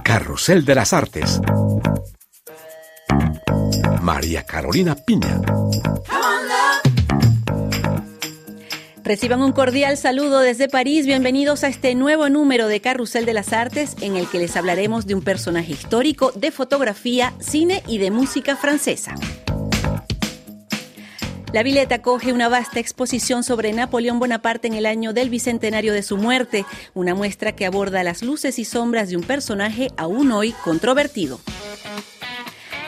Carrusel de las Artes. María Carolina Piña. Reciban un cordial saludo desde París. Bienvenidos a este nuevo número de Carrusel de las Artes en el que les hablaremos de un personaje histórico de fotografía, cine y de música francesa. La Villette acoge una vasta exposición sobre Napoleón Bonaparte en el año del bicentenario de su muerte, una muestra que aborda las luces y sombras de un personaje aún hoy controvertido.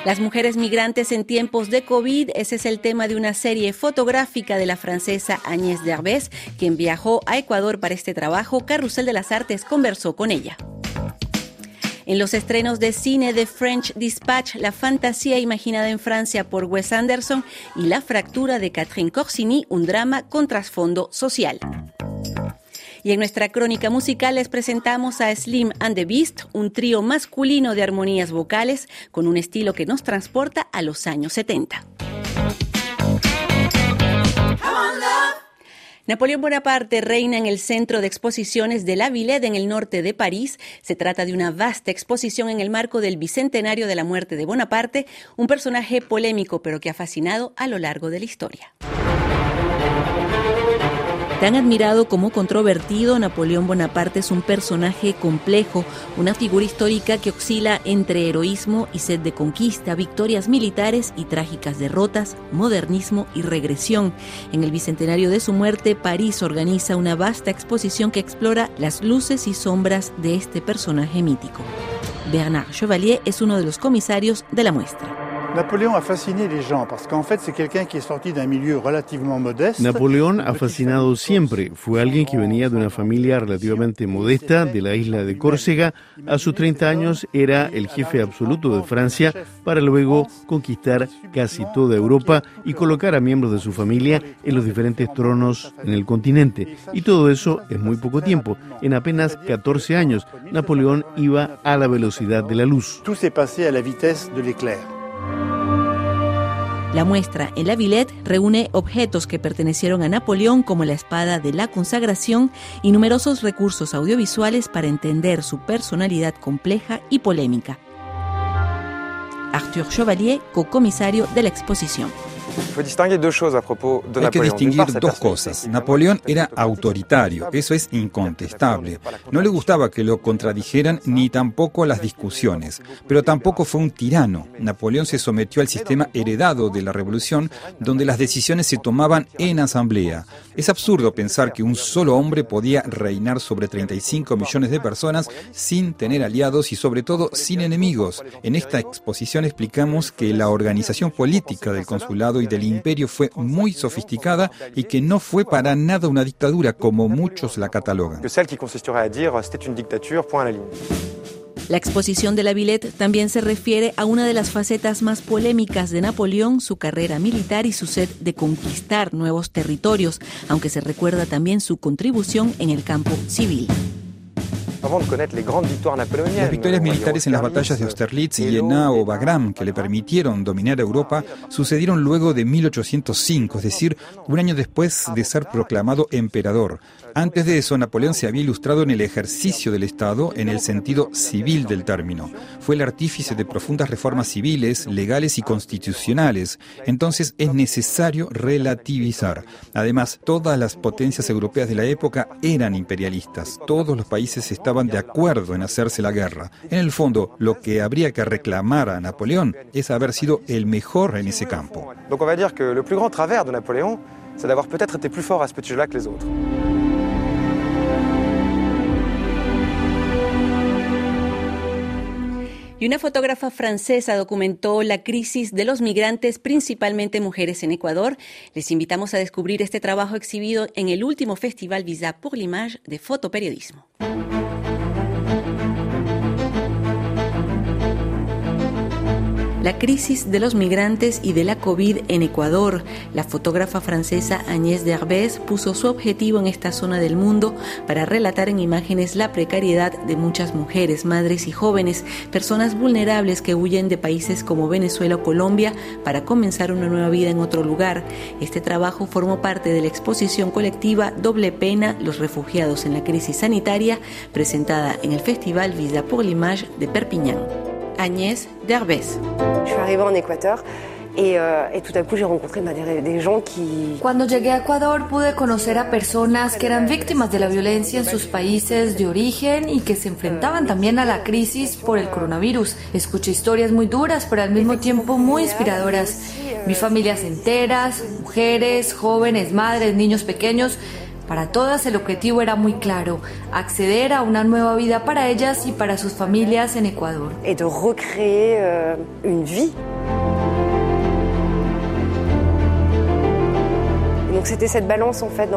Las mujeres migrantes en tiempos de COVID, ese es el tema de una serie fotográfica de la francesa Agnès Derbez, quien viajó a Ecuador para este trabajo. Carrusel de las Artes conversó con ella. En los estrenos de cine de French Dispatch, la fantasía imaginada en Francia por Wes Anderson y la fractura de Catherine Corsini, un drama con trasfondo social. Y en nuestra crónica musical les presentamos a Slim and the Beast, un trío masculino de armonías vocales con un estilo que nos transporta a los años 70. Napoleón Bonaparte reina en el centro de exposiciones de la Villette en el norte de París. Se trata de una vasta exposición en el marco del bicentenario de la muerte de Bonaparte, un personaje polémico pero que ha fascinado a lo largo de la historia. Tan admirado como controvertido, Napoleón Bonaparte es un personaje complejo, una figura histórica que oscila entre heroísmo y sed de conquista, victorias militares y trágicas derrotas, modernismo y regresión. En el bicentenario de su muerte, París organiza una vasta exposición que explora las luces y sombras de este personaje mítico. Bernard Chevalier es uno de los comisarios de la muestra. Napoleón ha fasciné les gens parce qu'en fait c'est quelqu'un qui est sorti d'un milieu relativement modeste. Napoleón ha fascinado siempre. Fue alguien que venía de una familia relativamente modesta de la isla de Córcega. A sus 30 años era el jefe absoluto de Francia para luego conquistar casi toda Europa y colocar a miembros de su familia en los diferentes tronos en el continente. Y todo eso en muy poco tiempo. En apenas 14 años, Napoleón iba a la velocidad de la luz. Tout s'est passé à la vitesse de l'éclair. La muestra en la Villette reúne objetos que pertenecieron a Napoleón como la espada de la consagración y numerosos recursos audiovisuales para entender su personalidad compleja y polémica. Arthur Chevalier, co-comisario de la exposición. Hay que distinguir dos cosas. Napoleón era autoritario, eso es incontestable. No le gustaba que lo contradijeran ni tampoco las discusiones, pero tampoco fue un tirano. Napoleón se sometió al sistema heredado de la revolución, donde las decisiones se tomaban en asamblea. Es absurdo pensar que un solo hombre podía reinar sobre 35 millones de personas sin tener aliados y sobre todo sin enemigos. En esta exposición explicamos que la organización política del consulado y del imperio fue muy sofisticada y que no fue para nada una dictadura como muchos la catalogan. La exposición de la Villette también se refiere a una de las facetas más polémicas de Napoleón, su carrera militar y su sed de conquistar nuevos territorios, aunque se recuerda también su contribución en el campo civil. Las victorias militares en las batallas de Austerlitz, Jena o Bagram, que le permitieron dominar Europa, sucedieron luego de 1805, es decir, un año después de ser proclamado emperador. Antes de eso, Napoleón se había ilustrado en el ejercicio del Estado en el sentido civil del término. Fue el artífice de profundas reformas civiles, legales y constitucionales. Entonces es necesario relativizar. Además, todas las potencias europeas de la época eran imperialistas. Todos los países estaban de acuerdo en hacerse la guerra. En el fondo, lo que habría que reclamar a Napoleón es haber sido el mejor en ese campo. Donc on va dire que le plus grand travers de Napoléon, c'est d'avoir peut-être été plus fort à ce petit jeu-là que les autres. Y una fotógrafa francesa documentó la crisis de los migrantes, principalmente mujeres en Ecuador. Les invitamos a descubrir este trabajo exhibido en el último Festival Visa pour l'Image de Fotoperiodismo. La crisis de los migrantes y de la COVID en Ecuador. La fotógrafa francesa Agnès Derbez puso su objetivo en esta zona del mundo para relatar en imágenes la precariedad de muchas mujeres, madres y jóvenes, personas vulnerables que huyen de países como Venezuela o Colombia para comenzar una nueva vida en otro lugar. Este trabajo formó parte de la exposición colectiva Doble Pena, los refugiados en la crisis sanitaria, presentada en el Festival Visa pour l'Image de Perpignan. Agnès Derbez. Je suis arrivée en Équateur et, euh, et, tout à coup j'ai rencontré bah, des, des, gens qui... Cuando llegué a Ecuador pude conocer a personas que eran víctimas de la violencia en sus países de origen y que se enfrentaban también a la crisis por el coronavirus. Escuché historias muy duras pero al mismo tiempo muy inspiradoras. Vi familias enteras, mujeres, jóvenes, madres, niños pequeños para todas el objetivo era muy claro, acceder a una nueva vida para ellas y para sus familias en Ecuador. Et de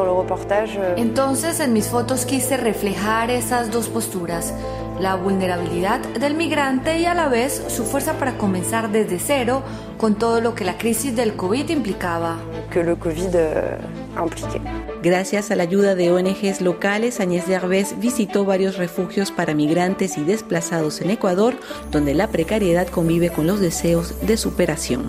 le reportage. euh, Entonces en mis fotos quise reflejar esas dos posturas, la vulnerabilidad del migrante y a la vez su fuerza para comenzar desde cero con todo lo que la crisis del COVID implicaba. que le Covid euh, impliquait. Gracias a la ayuda de ONGs locales, Agnès Derbez visitó varios refugios para migrantes y desplazados en Ecuador, donde la precariedad convive con los deseos de superación.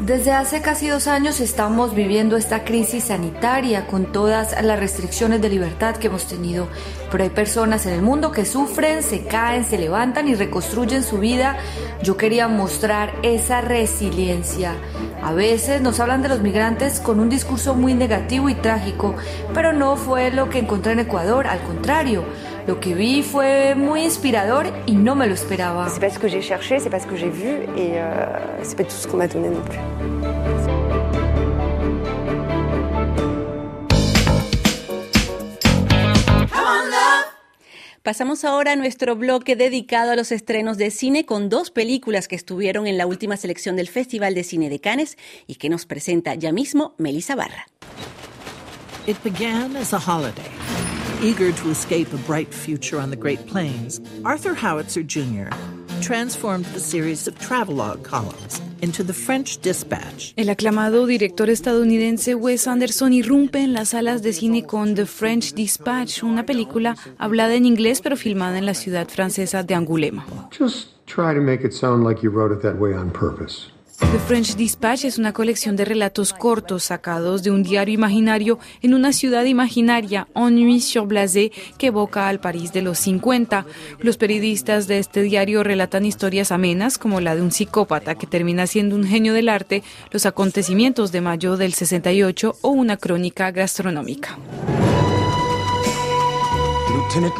Desde hace casi dos años estamos viviendo esta crisis sanitaria con todas las restricciones de libertad que hemos tenido, pero hay personas en el mundo que sufren, se caen, se levantan y reconstruyen su vida. Yo quería mostrar esa resiliencia. A veces nos hablan de los migrantes con un discurso muy negativo y trágico, pero no fue lo que encontré en Ecuador, al contrario. Lo que vi fue muy inspirador y no me lo esperaba. C'est pas ce que j'ai cherché, c'est pas ce que j'ai vu et euh, c'est pas tout ce qu'on m'a donné non plus. Pasamos ahora a nuestro bloque dedicado a los estrenos de cine con dos películas que estuvieron en la última selección del Festival de Cine de Cannes y que nos presenta ya mismo Melissa Barra. It began as a holiday. Eager to escape a bright future on the Great Plains, Arthur Howitzer Jr. transformed the series of travelogue columns into the French Dispatch. El aclamado director estadounidense Wes Anderson irrumpe en las salas de cine con The French Dispatch, una película hablada en inglés pero filmada en la ciudad francesa de Angoulême. Just try to make it sound like you wrote it that way on purpose. The French Dispatch es una colección de relatos cortos sacados de un diario imaginario en una ciudad imaginaria, Ennui-sur-Blasé, que evoca al París de los 50. Los periodistas de este diario relatan historias amenas, como la de un psicópata que termina siendo un genio del arte, los acontecimientos de mayo del 68 o una crónica gastronómica. Lieutenant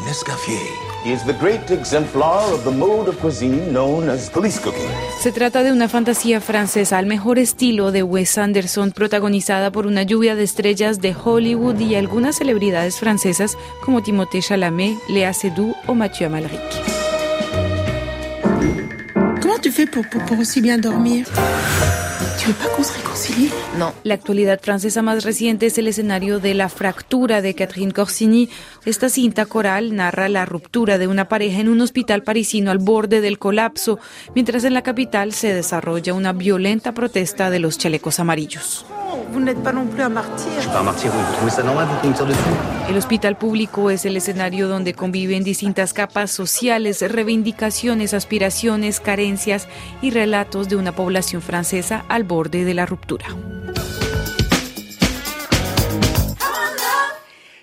is the great exemplar of the mode of cuisine known as police cooking. Se trata de una fantasía francesa al mejor estilo de Wes Anderson, protagonizada por una lluvia de estrellas de Hollywood y algunas celebridades francesas como Timothée Chalamet, Léa Seydoux o Mathieu Amalric. Comment tu fais pour, pour, pour aussi bien dormir No. La actualidad francesa más reciente es el escenario de La fractura de Catherine Corsini. Esta cinta coral narra la ruptura de una pareja en un hospital parisino al borde del colapso, mientras en la capital se desarrolla una violenta protesta de los chalecos amarillos. El hospital público es el escenario donde conviven distintas capas sociales, reivindicaciones, aspiraciones, carencias y relatos de una población francesa al borde de la ruptura.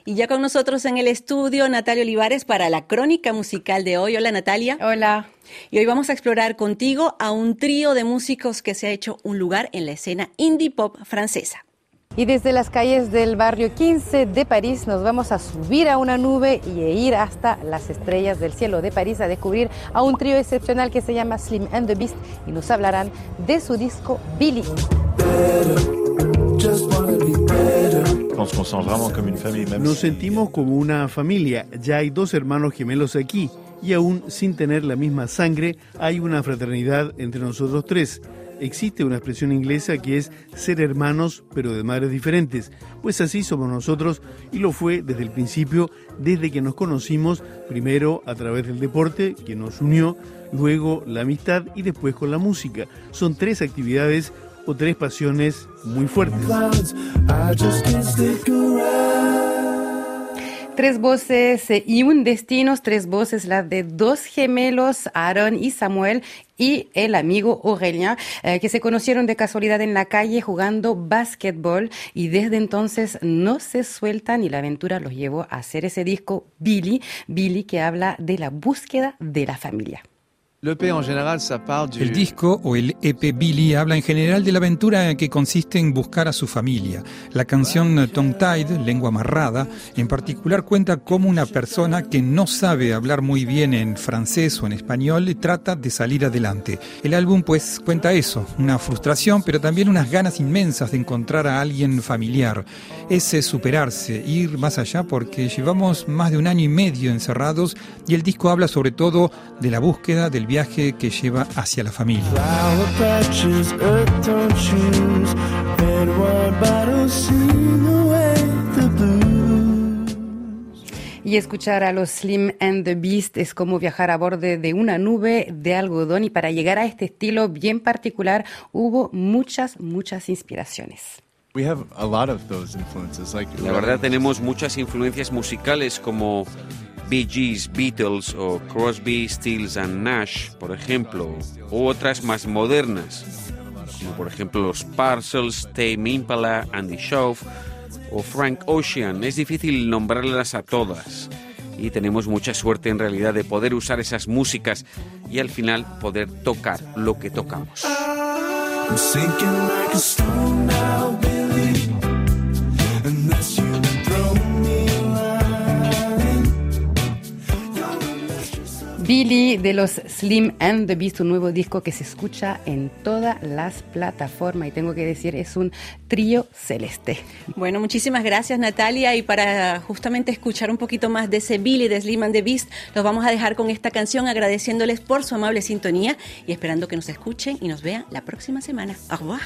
Y ya con nosotros en el estudio Natalia Olivares para la crónica musical de hoy. Hola Natalia. Hola. Y hoy vamos a explorar contigo a un trío de músicos que se ha hecho un lugar en la escena indie pop francesa. Y desde las calles del barrio 15 de París nos vamos a subir a una nube y e ir hasta las estrellas del cielo de París a descubrir a un trío excepcional que se llama Slim and the Beast y nos hablarán de su disco Billy. Nos sentimos como una familia. Ya hay dos hermanos gemelos aquí y aún sin tener la misma sangre hay una fraternidad entre nosotros tres. Existe una expresión inglesa que es ser hermanos pero de madres diferentes, pues así somos nosotros y lo fue desde el principio desde que nos conocimos, primero a través del deporte, que nos unió, luego la amistad y después con la música. Son tres actividades o tres pasiones muy fuertes. Tres voces eh, y un destino, tres voces, las de dos gemelos, Aaron y Samuel, y el amigo Aurelien, eh, que se conocieron de casualidad en la calle jugando básquetbol y desde entonces no se sueltan y la aventura los llevó a hacer ese disco Billy, Billy que habla de la búsqueda de la familia. El disco o el EP Billy habla en general de la aventura que consiste en buscar a su familia. La canción Tongue Tied, Lengua Amarrada, en particular cuenta cómo una persona que no sabe hablar muy bien en francés o en español trata de salir adelante. El álbum pues cuenta eso, una frustración pero también unas ganas inmensas de encontrar a alguien familiar. Ese superarse, ir más allá porque llevamos más de un año y medio encerrados y el disco habla sobre todo de la búsqueda del viaje que lleva hacia la familia. Y escuchar a los Slim and the Beast es como viajar a borde de una nube de algodón y para llegar a este estilo bien particular hubo muchas, muchas inspiraciones. La verdad tenemos muchas influencias musicales como Bee Gees, Beatles o Crosby, Stills and Nash, por ejemplo, u otras más modernas, como por ejemplo los Parcels, Tame Impala, Andy Shauf o Frank Ocean. Es difícil nombrarlas a todas y tenemos mucha suerte en realidad de poder usar esas músicas y al final poder tocar lo que tocamos. Billy de los Slim and the Beast, un nuevo disco que se escucha en todas las plataformas y tengo que decir, es un trío celeste. Bueno, muchísimas gracias Natalia y para justamente escuchar un poquito más de ese Billy de Slim and the Beast, los vamos a dejar con esta canción agradeciéndoles por su amable sintonía y esperando que nos escuchen y nos vean la próxima semana. Au revoir.